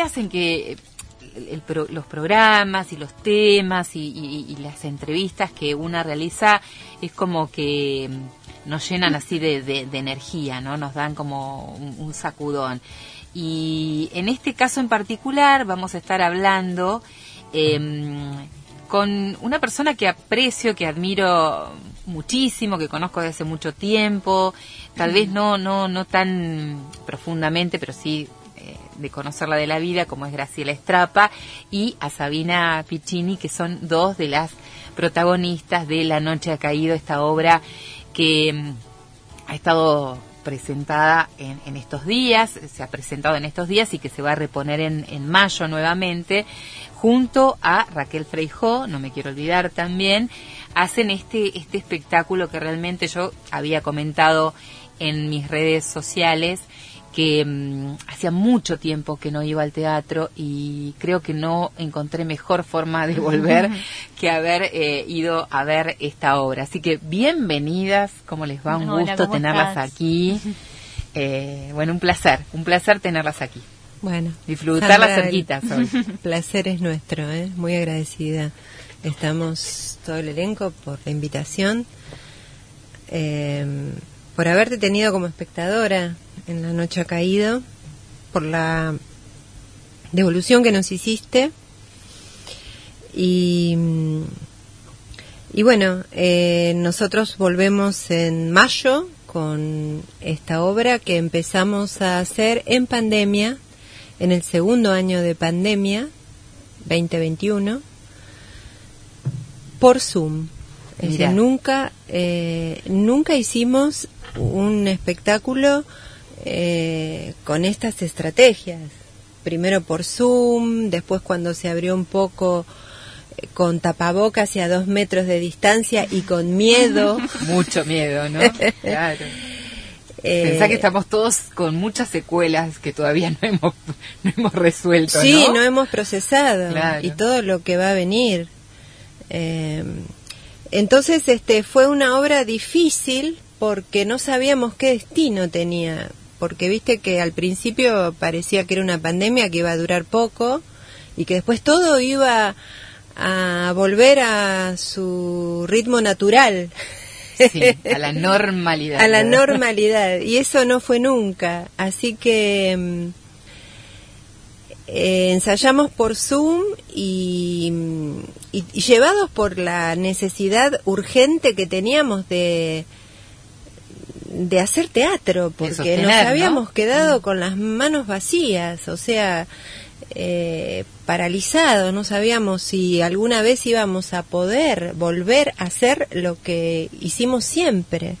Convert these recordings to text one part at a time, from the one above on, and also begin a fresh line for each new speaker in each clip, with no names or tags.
días en que los programas y los temas y, las entrevistas que una realiza es como que mm, nos llenan así de, energía, ¿no? Nos dan como un, sacudón. Y en este caso en particular vamos a estar hablando em, con una persona que aprecio, que admiro muchísimo, que conozco desde hace mucho tiempo, tal vez no, no, no tan profundamente, pero sí de conocerla de la vida, como es Graciela Estrapa, y a Sabina Piccini, que son dos de las protagonistas de La Noche ha Caído, esta obra que mm, ha estado presentada en, estos días, se ha presentado en estos días y que se va a reponer en, en mayo nuevamente, junto a Raquel Freijó, no me quiero olvidar también, hacen este, este espectáculo que realmente yo había comentado en mis redes sociales, que mm, hacía mucho tiempo que no iba al teatro y creo que no encontré mejor forma de volver que haber eh, ido a ver esta obra. Así que bienvenidas, como les va? Un gusto tenerlas aquí. Eh, bueno, un placer, un placer tenerlas aquí.
Bueno,
disfrutarlas cerquitas hoy.
placer es nuestro, ¿eh? muy agradecida. Estamos todo el elenco por la invitación, eh, por haberte tenido como espectadora en la noche ha caído, por la devolución que nos hiciste. Y, y bueno, eh, nosotros volvemos en mayo con esta obra que empezamos a hacer en pandemia, en el segundo año de pandemia, 2021, por Zoom. nunca, eh, nunca hicimos un espectáculo eh, con estas estrategias. Primero por Zoom, después cuando se abrió un poco eh, con tapabocas y a dos metros de distancia y con miedo.
Mucho miedo, ¿no? claro. Eh, Pensá que estamos todos con muchas secuelas que todavía no hemos, no hemos resuelto.
Sí, no, hemos procesado y todo lo que va a venir. Eh, entonces, este fue una obra difícil porque no sabíamos qué destino tenía porque viste que al principio parecía que era una pandemia que iba a durar poco y que después todo iba a volver a su ritmo natural.
Sí, a la normalidad.
a la normalidad. Y eso no fue nunca. Así que mm, eh, ensayamos por Zoom y, y, llevados por la necesidad urgente que teníamos de, de hacer teatro, porque nos habíamos quedado mm. con las manos vacías, o sea, eh, paralizado, no sabíamos si alguna vez íbamos a poder volver a hacer lo que hicimos siempre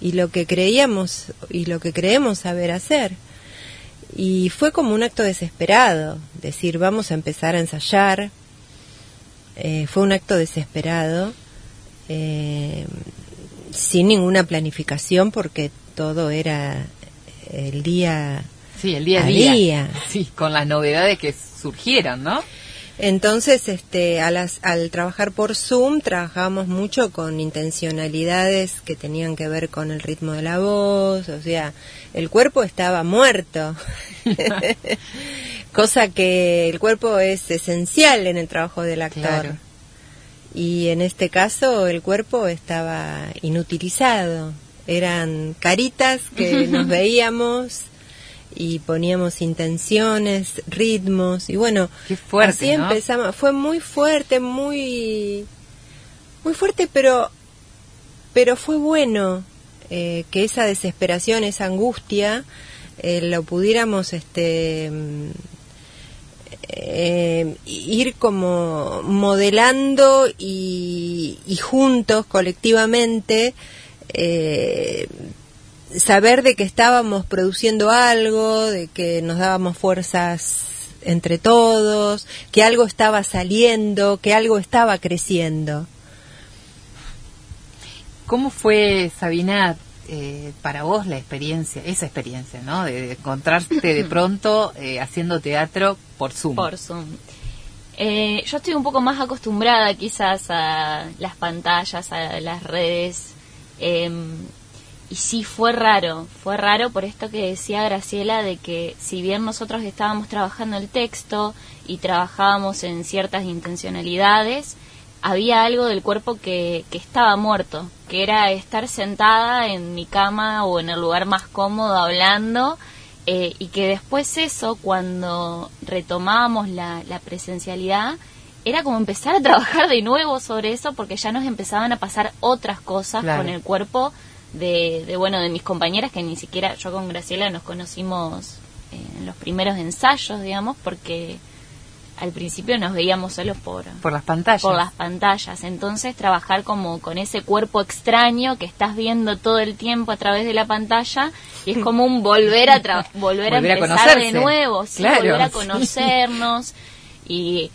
y lo que creíamos y lo que creemos saber hacer. Y fue como un acto desesperado, decir, vamos a empezar a ensayar. Eh, fue un acto desesperado. Eh, sin ninguna planificación porque todo era el día
sí el día a día. sí con las novedades que surgieron no
entonces este al trabajar por Zoom trabajamos mucho con intencionalidades que tenían que ver con el ritmo de la voz o sea el cuerpo estaba muerto. Cosa que el cuerpo es esencial en el trabajo del actor y en este caso el cuerpo estaba inutilizado. Eran caritas que nos veíamos y poníamos intenciones, ritmos y bueno,
Qué fuerte,
así empezamos. Fue muy fuerte, muy muy fuerte, pero pero fue bueno eh, que esa desesperación, esa angustia, eh, lo pudiéramos este eh, ir como modelando y, juntos, colectivamente, eh, saber de que estábamos produciendo algo, de que nos dábamos fuerzas entre todos, que algo estaba saliendo, que algo estaba creciendo.
¿Cómo fue, Sabina, eh, para vos la experiencia, esa experiencia, ¿no? De, encontrarte de pronto eh, haciendo teatro por Zoom.
Por Zoom. Eh, yo estoy un poco más acostumbrada quizás a las pantallas, a las redes. Em, y sí fue raro, fue raro por esto que decía Graciela de que si bien nosotros estábamos trabajando el texto y trabajábamos en ciertas intencionalidades, había algo del cuerpo que, que estaba muerto, que era estar sentada en mi cama o en el lugar más cómodo hablando eh, y que después eso, cuando retomábamos la, la presencialidad, era como empezar a trabajar de nuevo sobre eso porque ya nos empezaban a pasar otras cosas con el cuerpo de, de, bueno de mis compañeras que ni siquiera yo con Graciela nos conocimos en los primeros ensayos digamos porque al principio nos veíamos solo por
por las pantallas.
por las pantallas. Entonces trabajar como con ese cuerpo extraño que estás viendo todo el tiempo a través de la pantalla y es como un volver a volver, a empezar de nuevo sí, volver a conocernos y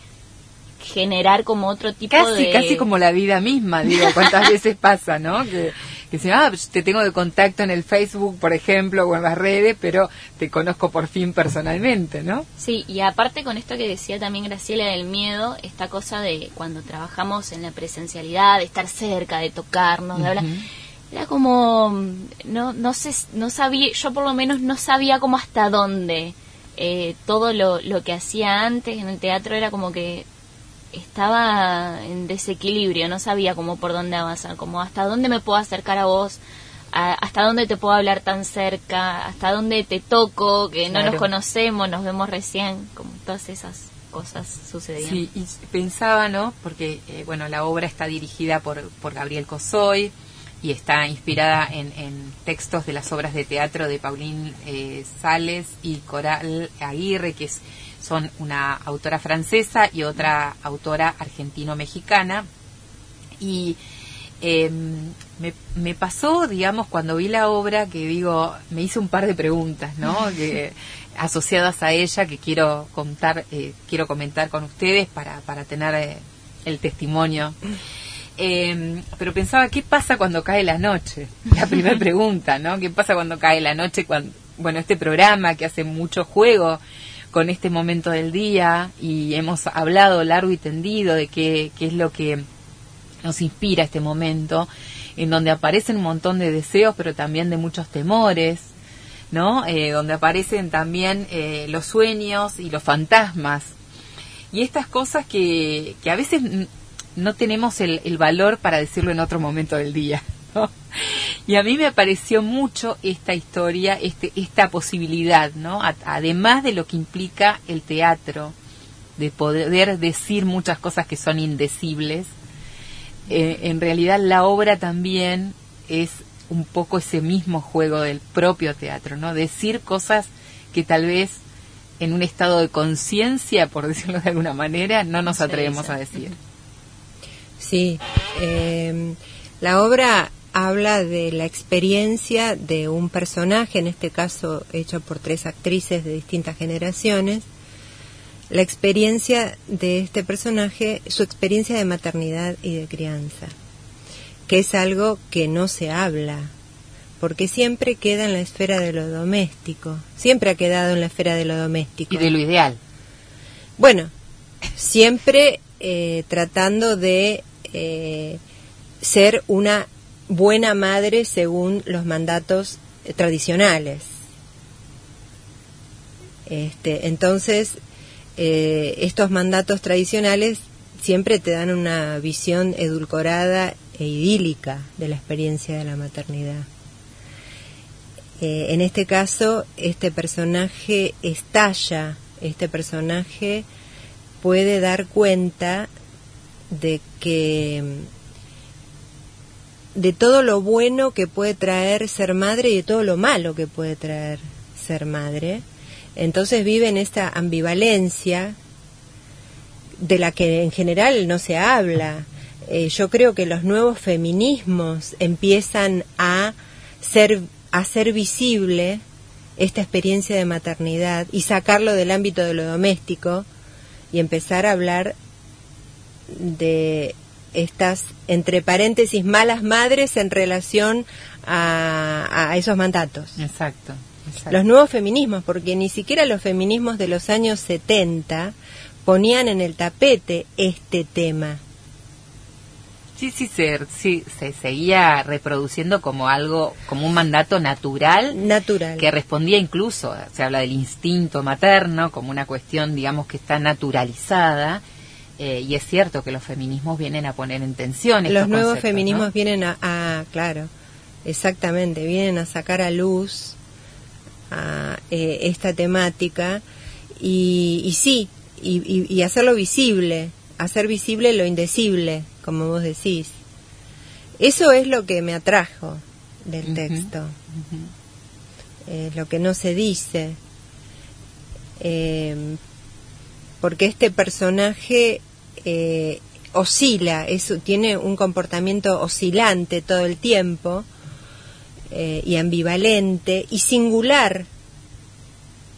generar como otro tipo
de... Casi como la vida misma, digo, cuántas veces pasa, ¿no? Que, que se, ah, pues te tengo de contacto en el Facebook, por ejemplo, o en las redes, pero te conozco por fin personalmente, ¿no?
Sí, y aparte con esto que decía también Graciela del miedo, esta cosa de cuando trabajamos en la presencialidad, de estar cerca, de tocarnos, de hablar... Era como, no, no sé, no sabía, yo por lo menos no sabía como hasta dónde. Eh, todo lo, lo que hacía antes en el teatro era como que estaba en desequilibrio, no sabía cómo por dónde avanzar, como hasta dónde me puedo acercar a vos, hasta dónde te puedo hablar tan cerca, hasta dónde te toco, que no nos conocemos, nos vemos recién, como todas esas cosas sucedían.
Sí, y pensaba, ¿no? Porque, eh, bueno, la obra está dirigida por, por Gabriel Cosoy y está inspirada en, en, textos de las obras de teatro de Paulín eh, Sales y Coral Aguirre, que es son una autora francesa y otra autora argentino-mexicana. Y em, me, pasó, digamos, cuando vi la obra, que digo, me hice un par de preguntas, ¿no? que, asociadas a ella que quiero contar, eh, quiero comentar con ustedes para, para tener eh, el testimonio. Em, pero pensaba, ¿qué pasa cuando cae la noche? La primera pregunta, ¿no? ¿Qué pasa cuando cae la noche? Cuando, bueno, este programa que hace mucho juego con este momento del día y hemos hablado largo y tendido de qué, es lo que nos inspira este momento, en donde aparecen un montón de deseos, pero también de muchos temores, ¿no? Eh, donde aparecen también eh, los sueños y los fantasmas. Y estas cosas que, que a veces no tenemos el, el valor para decirlo en otro momento del día. Y a mí me pareció mucho esta historia, este, esta posibilidad, ¿no? además de lo que implica el teatro, de poder decir muchas cosas que son indecibles, eh, en realidad la obra también es un poco ese mismo juego del propio teatro, ¿no? Decir cosas que tal vez en un estado de conciencia, por decirlo de alguna manera, no nos atrevemos a decir.
Sí, eh, la obra habla de la experiencia de un personaje, en este caso hecho por tres actrices de distintas generaciones, la experiencia de este personaje, su experiencia de maternidad y de crianza, que es algo que no se habla, porque siempre queda en la esfera de lo doméstico, siempre ha quedado en la esfera de lo doméstico.
Y de lo ideal.
Bueno, siempre eh, tratando de eh, ser una buena madre según los mandatos eh, tradicionales. Este, entonces, eh, estos mandatos tradicionales siempre te dan una visión edulcorada e idílica de la experiencia de la maternidad. Eh, en este caso, este personaje estalla, este personaje puede dar cuenta de que de todo lo bueno que puede traer ser madre y de todo lo malo que puede traer ser madre. Entonces vive en esta ambivalencia de la que en general no se habla. Eh, yo creo que los nuevos feminismos empiezan a ser, a hacer visible esta experiencia de maternidad y sacarlo del ámbito de lo doméstico y empezar a hablar de estas, entre paréntesis, malas madres en relación a, esos mandatos.
Exacto,
Los nuevos feminismos, porque ni siquiera los feminismos de los años 70 ponían en el tapete este tema.
Sí, sí, se, sí, se seguía reproduciendo como algo, como un mandato natural.
Natural.
Que respondía incluso, se habla del instinto materno como una cuestión, digamos, que está naturalizada. Eh, y es cierto que los feminismos vienen a poner en tensión.
Los nuevos feminismos vienen a, claro, exactamente, vienen a sacar a luz a, eh, esta temática y, y sí, y, y hacerlo visible, hacer visible lo indecible como vos decís. Eso es lo que me atrajo del texto, eh, lo que no se dice, eh, porque este personaje eh, oscila, tiene un comportamiento oscilante todo el tiempo y ambivalente y singular,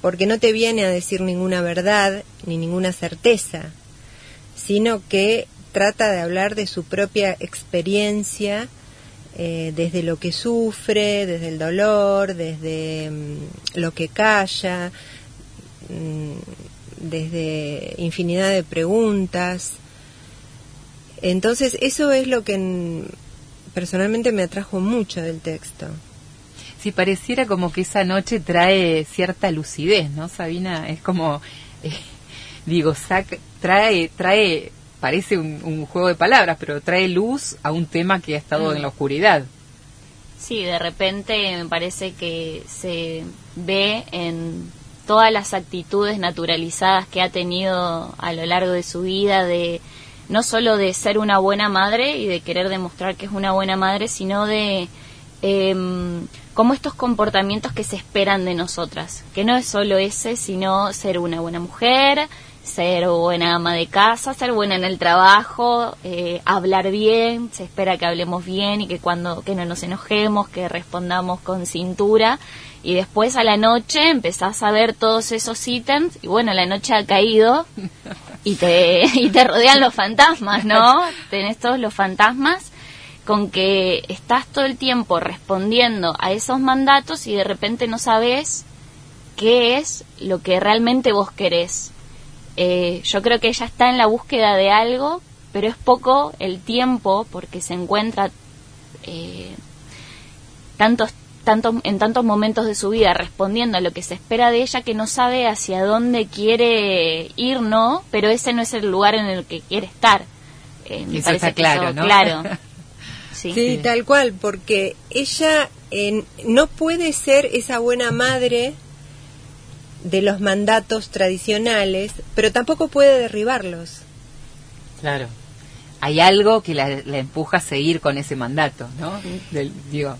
porque no te viene a decir ninguna verdad ni ninguna certeza, sino que trata de hablar de su propia experiencia eh, desde lo que sufre, desde el dolor, desde mm, lo que calla, mm, desde infinidad de preguntas. Entonces eso es lo que mm, personalmente me atrajo mucho del texto.
Si pareciera como que esa noche trae cierta lucidez, ¿no, Sabina? Es como, eh, digo, trae, trae parece un, juego de palabras, pero trae luz a un tema que ha estado en la oscuridad.
Sí, de repente me parece que se ve en todas las actitudes naturalizadas que ha tenido a lo largo de su vida, de no solo de ser una buena madre y de querer demostrar que es una buena madre, sino de eh, como estos comportamientos que se esperan de nosotras, que no es solo ese, sino ser una buena mujer, ser buena ama de casa, ser buena en el trabajo, eh, hablar bien, se espera que hablemos bien y que cuando que no nos enojemos, que respondamos con cintura y después a la noche empezás a ver todos esos ítems y bueno, la noche ha caído y te y te rodean los fantasmas, ¿no? Tenés todos los fantasmas con que estás todo el tiempo respondiendo a esos mandatos y de repente no sabes qué es lo que realmente vos querés eh, yo creo que ella está en la búsqueda de algo, pero es poco el tiempo porque se encuentra eh, tantos, tantos, en tantos momentos de su vida respondiendo a lo que se espera de ella que no sabe hacia dónde quiere ir, ¿no? Pero ese no es el lugar en el que quiere estar.
Eh, me parece claro, ¿no?
claro.
sí. tal cual, porque ella no puede ser esa buena madre de los mandatos tradicionales, pero tampoco puede derribarlos.
Claro. Hay algo que la, empuja a seguir con ese mandato, ¿no? Del, digo.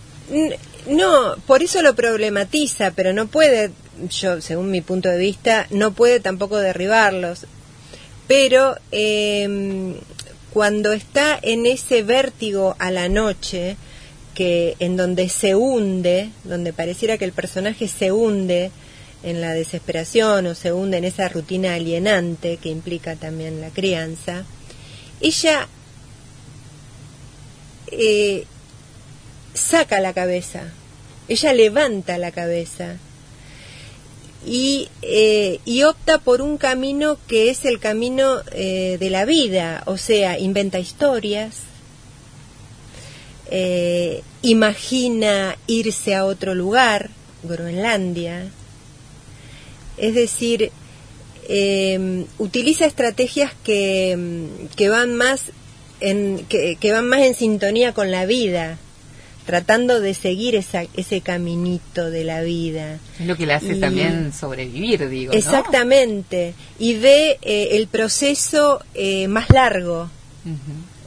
No, por eso lo problematiza, pero no puede, yo, según mi punto de vista, no puede tampoco derribarlos. Pero em, cuando está en ese vértigo a la noche, que en donde se hunde, donde pareciera que el personaje se hunde en la desesperación o se hunde en esa rutina alienante que implica también la crianza, ella eh, saca la cabeza, ella levanta la cabeza y, eh, y, opta por un camino que es el camino eh, de la vida, o sea, inventa historias, imagina irse a otro lugar, Groenlandia, es decir, em, utiliza estrategias que, em, que van más en, que, van más en sintonía con la vida, tratando de seguir esa, ese caminito de la vida.
Es lo que le hace también sobrevivir, digo.
Exactamente. Y ve eh, el proceso eh, más largo.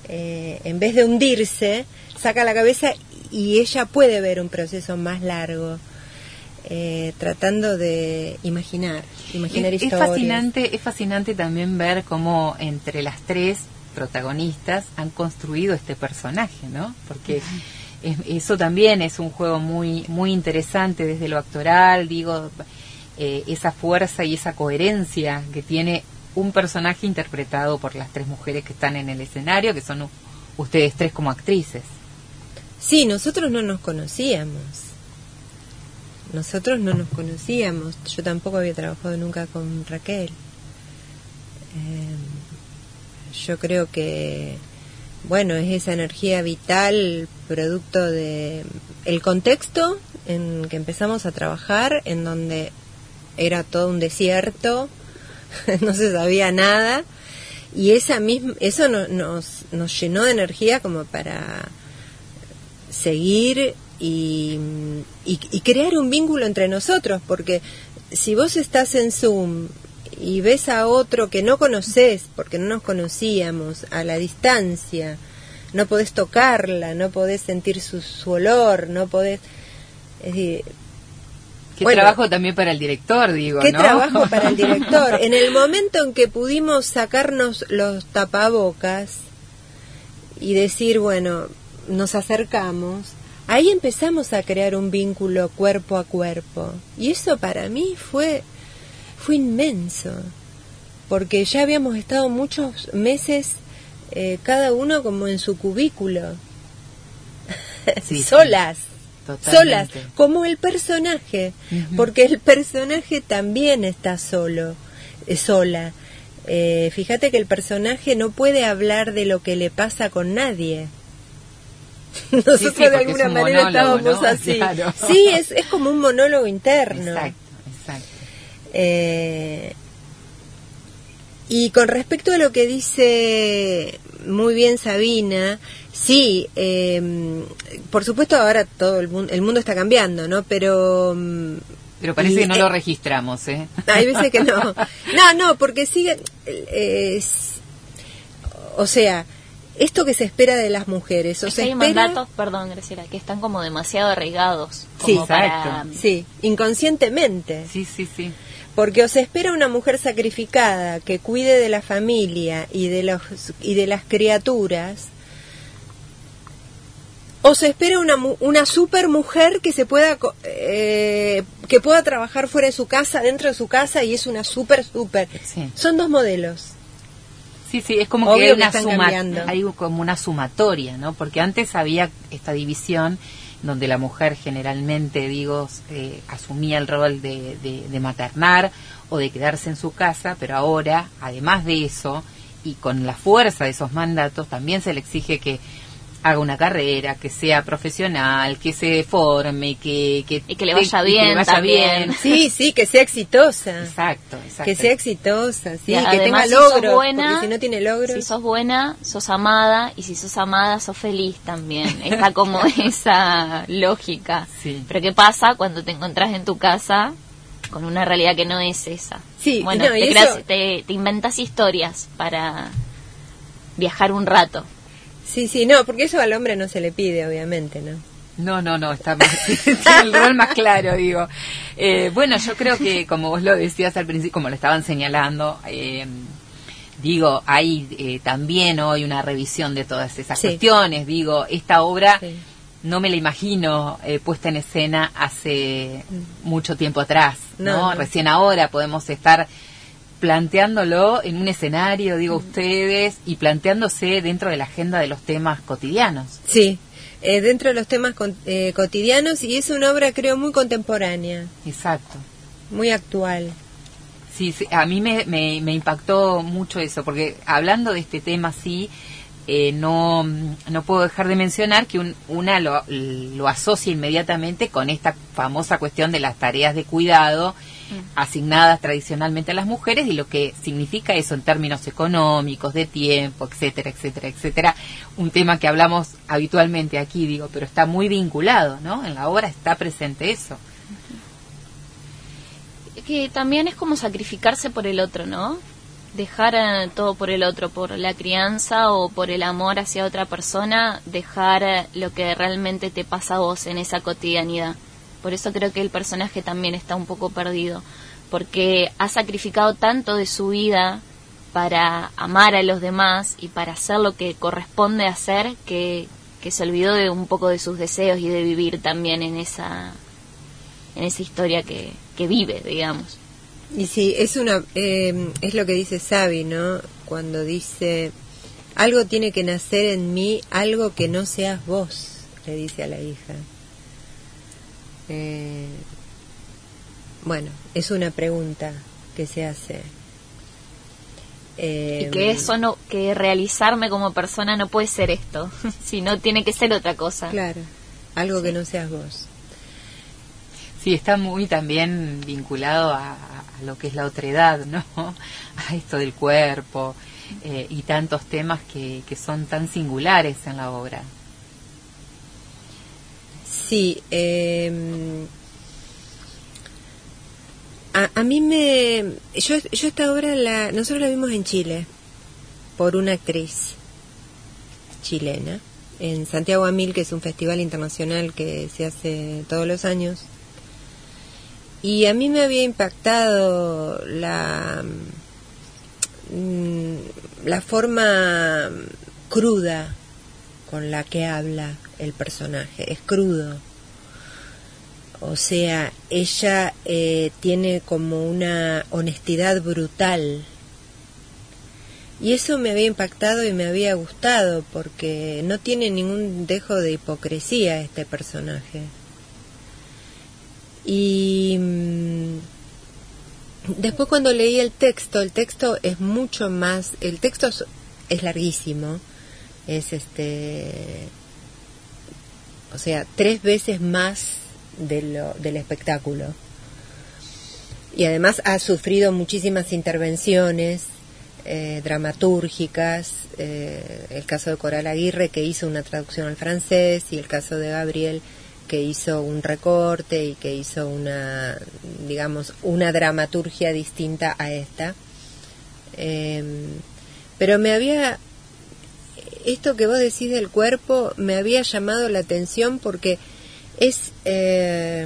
Eh, en vez de hundirse, saca la cabeza y ella puede ver un proceso más largo. Eh, tratando de imaginar, imaginar
es,
historias.
Es fascinante, es fascinante también ver cómo entre las tres protagonistas han construido este personaje, ¿no? Porque eso también es un juego muy muy interesante desde lo actoral, digo, eh, esa fuerza y esa coherencia que tiene un personaje interpretado por las tres mujeres que están en el escenario, que son ustedes tres como actrices.
Sí, nosotros no nos conocíamos nosotros no nos conocíamos, yo tampoco había trabajado nunca con Raquel. Em, yo creo que bueno, es esa energía vital producto de el contexto en que empezamos a trabajar, en donde era todo un desierto, no se sabía nada, y esa misma, eso nos, nos llenó de energía como para seguir y, y, crear un vínculo entre nosotros, porque si vos estás en Zoom y ves a otro que no conoces, porque no nos conocíamos, a la distancia, no podés tocarla, no podés sentir su, su olor, no podés... Es decir,
Qué trabajo también para el director, digo.
Qué trabajo para el director. En el momento en que pudimos sacarnos los tapabocas y decir, bueno, nos acercamos, ahí empezamos a crear un vínculo cuerpo a cuerpo. Y eso para mí fue, fue inmenso, porque ya habíamos estado muchos meses eh, cada uno como en su cubículo, solas solas, como el personaje, porque el personaje también está solo, eh, sola. Eh, fíjate que el personaje no puede hablar de lo que le pasa con nadie. Nosotros de alguna manera estábamos así. Sí, es, es como un monólogo interno. Exacto, exacto. Eh, y con respecto a lo que dice muy bien Sabina, sí, eh, por supuesto ahora todo el mundo, el mundo está cambiando, ¿no? Pero...
Mm, Pero parece que no lo registramos, ¿eh?
Hay veces que no. No, no, porque sigue... o sea, esto que se espera de las mujeres. O
es hay mandatos, perdón, Graciela, que están como demasiado arraigados.
sí, exacto. Sí, inconscientemente.
Sí, sí, sí.
Porque os espera una mujer sacrificada que cuide de la familia y de, los, y de las criaturas. O se espera una, una super mujer que se pueda eh, que pueda trabajar fuera de su casa, dentro de su casa y es una super super. Son dos modelos.
Sí, sí, es como que hay una, suma, hay como una sumatoria, ¿no? Porque antes había esta división donde la mujer generalmente, digo, eh, asumía el rol de, de, maternar o de quedarse en su casa, pero ahora, además de eso, y con la fuerza de esos mandatos, también se le exige que haga una carrera, que sea profesional, que se forme, que, que,
y que le vaya bien, vaya bien.
Sí, sí, que sea exitosa.
Exacto, exacto.
Que sea exitosa, sí, que tenga logros,
buena,
si no tiene logros.
Si sos buena, sos amada, y si sos amada, sos feliz también. Está como esa lógica. Sí. Pero ¿qué pasa cuando te encontrás en tu casa con una realidad que no es esa?
Sí,
bueno, te, te inventas historias para viajar un rato.
Sí, sí, no, porque eso al hombre no se le pide, obviamente, ¿no?
No, no, no, está más, el rol más claro, digo. Eh, bueno, yo creo que, como vos lo decías al principio, como lo estaban señalando, eh, digo, hay eh, también hoy una revisión de todas esas cuestiones. Digo, esta obra no me la imagino puesta en escena hace mm. mucho tiempo atrás, ¿no? Recién ahora podemos estar planteándolo en un escenario, digo ustedes, y planteándose dentro de la agenda de los temas cotidianos.
Sí, eh, dentro de los temas eh, cotidianos y es una obra creo muy contemporánea.
Exacto.
Muy actual.
Sí, a mí me, me, impactó mucho eso, porque hablando de este tema sí, eh, no, no puedo dejar de mencionar que una lo, lo asocia inmediatamente con esta famosa cuestión de las tareas de cuidado asignadas tradicionalmente a las mujeres y lo que significa eso en términos económicos, de tiempo, etcétera, etcétera, etcétera. Un tema que hablamos habitualmente aquí, digo, pero está muy vinculado, ¿no? En la obra está presente eso.
Que también es como sacrificarse por el otro, ¿no? Dejar eh, todo por el otro, por la crianza o por el amor hacia otra persona, dejar eh, lo que realmente te pasa a vos en esa cotidianidad. Por eso creo que el personaje también está un poco perdido, porque ha sacrificado tanto de su vida para amar a los demás y para hacer lo que corresponde hacer que, se olvidó de un poco de sus deseos y de vivir también en esa en esa historia que, que vive, digamos.
Y sí, es una eh, es lo que dice Sabi, ¿no? Cuando dice algo tiene que nacer en mí, algo que no seas vos, le dice a la hija. Eh, bueno, es una pregunta que se hace.
y que em, eso no, que realizarme como persona no puede ser esto, sino tiene que ser otra cosa.
Claro, algo que no seas vos.
Sí, está muy también vinculado a, lo que es la otredad, ¿no? A esto del cuerpo eh, y tantos temas que, que son tan singulares en la obra.
Sí, eh, a, mí me... Yo, yo esta obra, la, nosotros la vimos en Chile por una actriz chilena en Santiago Amil, que es un festival internacional que se hace todos los años. Y a mí me había impactado la, mm, la forma cruda con la que habla el personaje. Es crudo o sea, ella eh, tiene como una honestidad brutal. Y eso me había impactado y me había gustado porque no tiene ningún dejo de hipocresía este personaje. Y mm, después cuando leí el texto, el texto es mucho más, el texto es larguísimo, es este, o sea, tres veces más del espectáculo. Y además ha sufrido muchísimas intervenciones eh, dramatúrgicas, eh, el caso de Coral Aguirre que hizo una traducción al francés y el caso de Gabriel que hizo un recorte y que hizo una, digamos, una dramaturgia distinta a esta. Em, pero me había, esto que vos decís del cuerpo, me había llamado la atención porque es eh,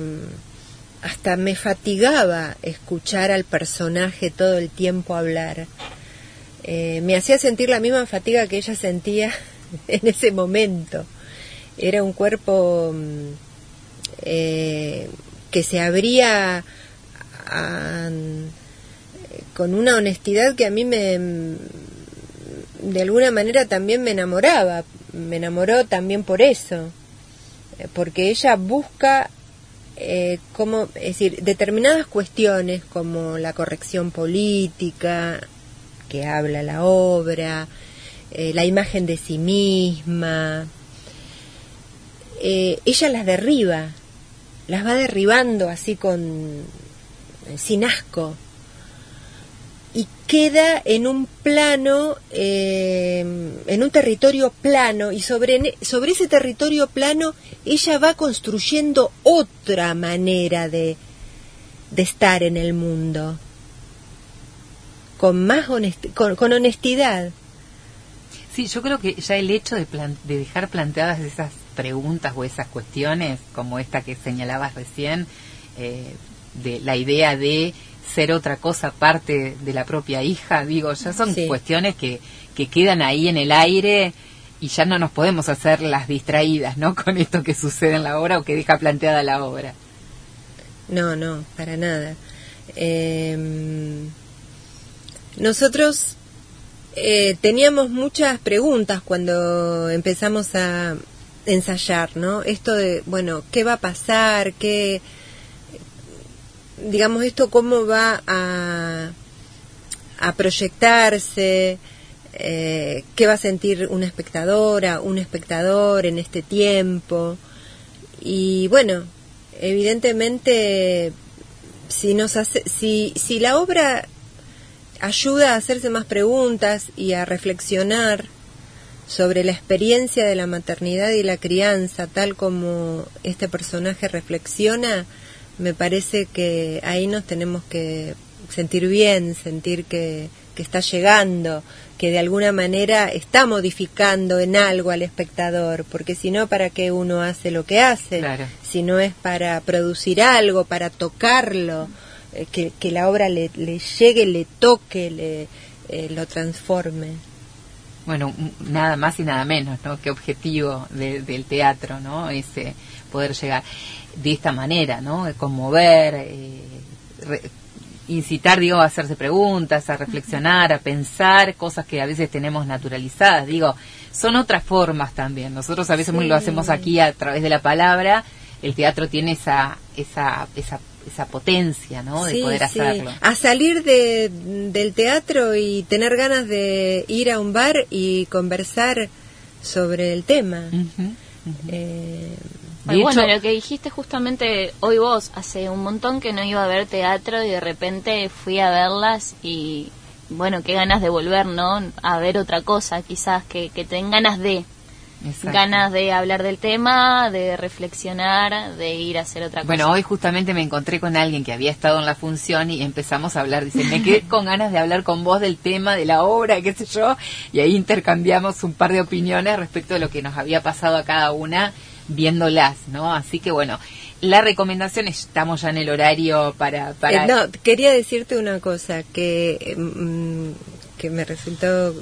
hasta me fatigaba escuchar al personaje todo el tiempo hablar. Eh, me hacía sentir la misma fatiga que ella sentía en ese momento. Era un cuerpo mm, eh, que se abría con una honestidad que a mí me de alguna manera también me enamoraba. Me enamoró también por eso porque ella busca eh, como, es decir, determinadas cuestiones como la corrección política que habla la obra, eh, la imagen de sí misma, eh, ella las derriba, las va derribando así con sin asco y queda en un plano, eh, en un territorio plano, y sobre, sobre ese territorio plano ella va construyendo otra manera de, de estar en el mundo, con más con, honestidad.
Sí, yo creo que ya el hecho de, de dejar planteadas esas preguntas o esas cuestiones, como esta que señalabas recién, eh, de la idea de ser otra cosa aparte de la propia hija, digo, ya son cuestiones que, que quedan ahí en el aire y ya no nos podemos hacer las distraídas, ¿no? Con esto que sucede en la obra o que deja planteada la obra.
No, no, para nada. Em, nosotros eh, teníamos muchas preguntas cuando empezamos a ensayar, ¿no? Esto de, bueno, ¿qué va a pasar? ¿Qué, digamos, esto cómo va a, proyectarse, eh, qué va a sentir una espectadora, un espectador en este tiempo. Y bueno, evidentemente, si, nos hace, si, si la obra ayuda a hacerse más preguntas y a reflexionar sobre la experiencia de la maternidad y la crianza, tal como este personaje reflexiona, me parece que ahí nos tenemos que sentir bien, sentir que, está llegando, que de alguna manera está modificando en algo al espectador, porque si no, ¿para qué uno hace lo que hace? Si no es para producir algo, para tocarlo, eh, que, la obra le, llegue, le toque, le, eh, lo transforme.
Bueno, nada más y nada menos, ¿no? Que objetivo del teatro, ¿no? Ese poder llegar de esta manera, ¿no? Conmover, eh, incitar, digo, a hacerse preguntas, a reflexionar, a pensar cosas que a veces tenemos naturalizadas. Digo, son otras formas también. Nosotros a veces lo hacemos aquí a través de la palabra. El teatro tiene esa, esa, esa esa potencia, ¿no? De poder hacerlo.
A salir de, del teatro y tener ganas de ir a un bar y conversar sobre el tema.
Eh, bueno, lo que dijiste justamente hoy vos, hace un montón que no iba a ver teatro y de repente fui a verlas y bueno, qué ganas de volver, ¿no? A ver otra cosa, quizás, que, que tengan ganas de ganas de hablar del tema, de reflexionar, de ir a hacer otra cosa.
Bueno, hoy justamente me encontré con alguien que había estado en la función y empezamos a hablar. Dice, me quedé con ganas de hablar con vos del tema, de la obra, qué sé yo, y ahí intercambiamos un par de opiniones respecto de lo que nos había pasado a cada una viéndolas, ¿no? Así que bueno, la recomendación, estamos ya en el horario para... para...
Eh, no, quería decirte una cosa que, mm, que me resultó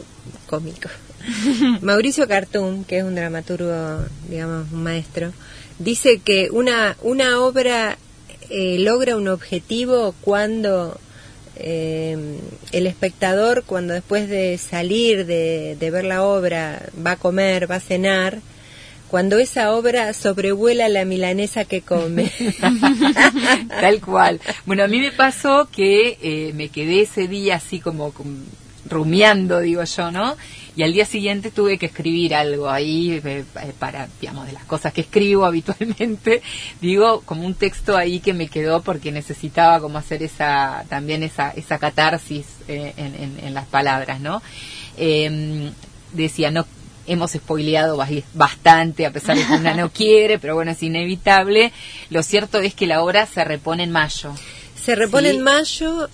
cómico. Mauricio Cartún, que es un dramaturgo, digamos, un maestro, dice que una, una obra eh, logra un objetivo cuando eh, el espectador, cuando después de salir de, de, ver la obra, va a comer, va a cenar, cuando esa obra sobrevuela la milanesa que come.
Tal cual. Bueno, a mí me pasó que eh, me quedé ese día así como rumiando, digo yo, ¿no? y al día siguiente tuve que escribir algo ahí eh, eh, para, digamos, de las cosas que escribo habitualmente, digo, como un texto ahí que me quedó porque necesitaba como hacer esa, también esa, esa catarsis eh, en, las palabras, ¿no? Em, decía, no, hemos spoileado bastante, a pesar de que una no quiere, pero bueno, es inevitable. Lo cierto es que la obra se repone en mayo.
Se repone en mayo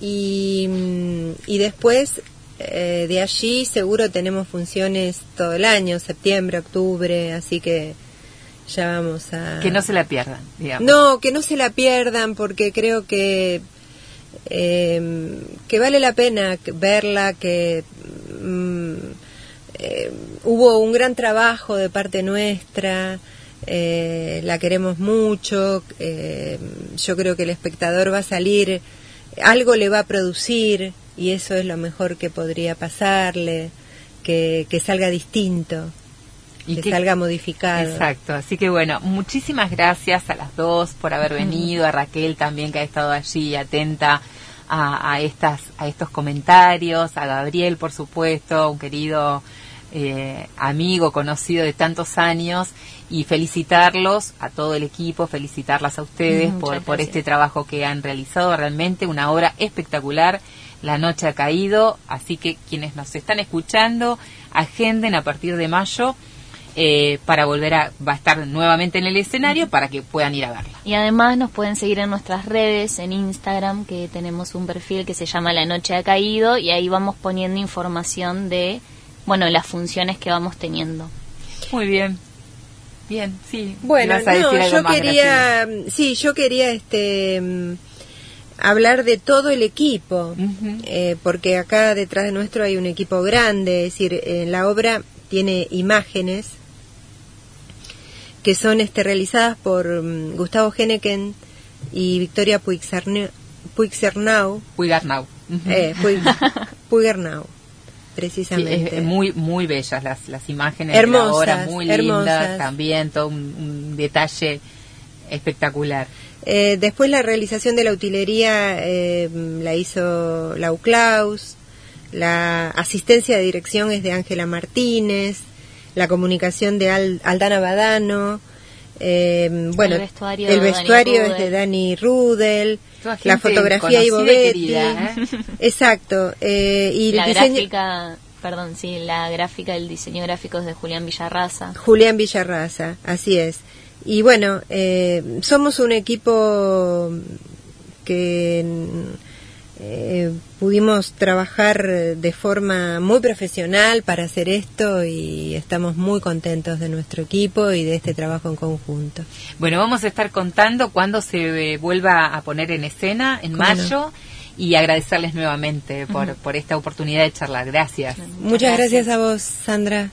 y, mm, y después eh, de allí seguro tenemos funciones todo el año, septiembre, octubre, así que ya vamos a...
Que no se la pierdan, digamos.
No, que no se la pierdan porque creo que, eh, que vale la pena verla, que mm, eh, hubo un gran trabajo de parte nuestra. la queremos mucho, yo creo que el espectador va a salir, algo le va a producir, y eso es lo mejor que podría pasarle, que, que salga distinto. Y que, salga modificado.
Exacto, así que bueno, muchísimas gracias a las dos por haber venido, a Raquel también que ha estado allí atenta a, a, estas, a estos comentarios, a Gabriel por supuesto, un querido eh, amigo, conocido de tantos años, y felicitarlos a todo el equipo, felicitarlas a ustedes por, por este trabajo que han realizado, realmente una obra espectacular la noche ha caído, así que quienes nos están escuchando, agenden a partir de mayo eh, para volver a, va a estar nuevamente en el escenario para que puedan ir a verla.
Y además nos pueden seguir en nuestras redes, en Instagram, que tenemos un perfil que se llama La Noche ha Caído y ahí vamos poniendo información de, bueno, las funciones que vamos teniendo.
Muy bien. Bien, sí.
Bueno, yo quería, sí, yo quería este hablar de todo el equipo, eh, porque acá detrás de nuestro hay un equipo grande, es decir, en la obra tiene imágenes que son este, realizadas por mm, Gustavo Geneken y Victoria Puigcernau.
Puigcernau.
Eh, precisamente.
muy, muy bellas las, las imágenes hermosas, de la obra, muy lindas también, todo un detalle espectacular.
Eh, después la realización de la utilería eh, la hizo Lau Klaus, la asistencia de dirección es de Ángela Martínez, la comunicación de Aldana Badano, eh, bueno, el vestuario, es de Dani Rudel, la fotografía y Bovetti, exacto, y
la gráfica, perdón, sí, la gráfica, el diseño gráfico es de Julián Villarraza.
Julián Villarraza, así es. Y bueno, eh, somos un equipo que eh, pudimos trabajar de forma muy profesional para hacer esto y estamos muy contentos de nuestro equipo y de este trabajo en conjunto.
Bueno, vamos a estar contando cuándo se vuelva a poner en escena, en mayo. Y agradecerles nuevamente por, por esta oportunidad de charlar. Gracias.
Muchas gracias a vos, Sandra.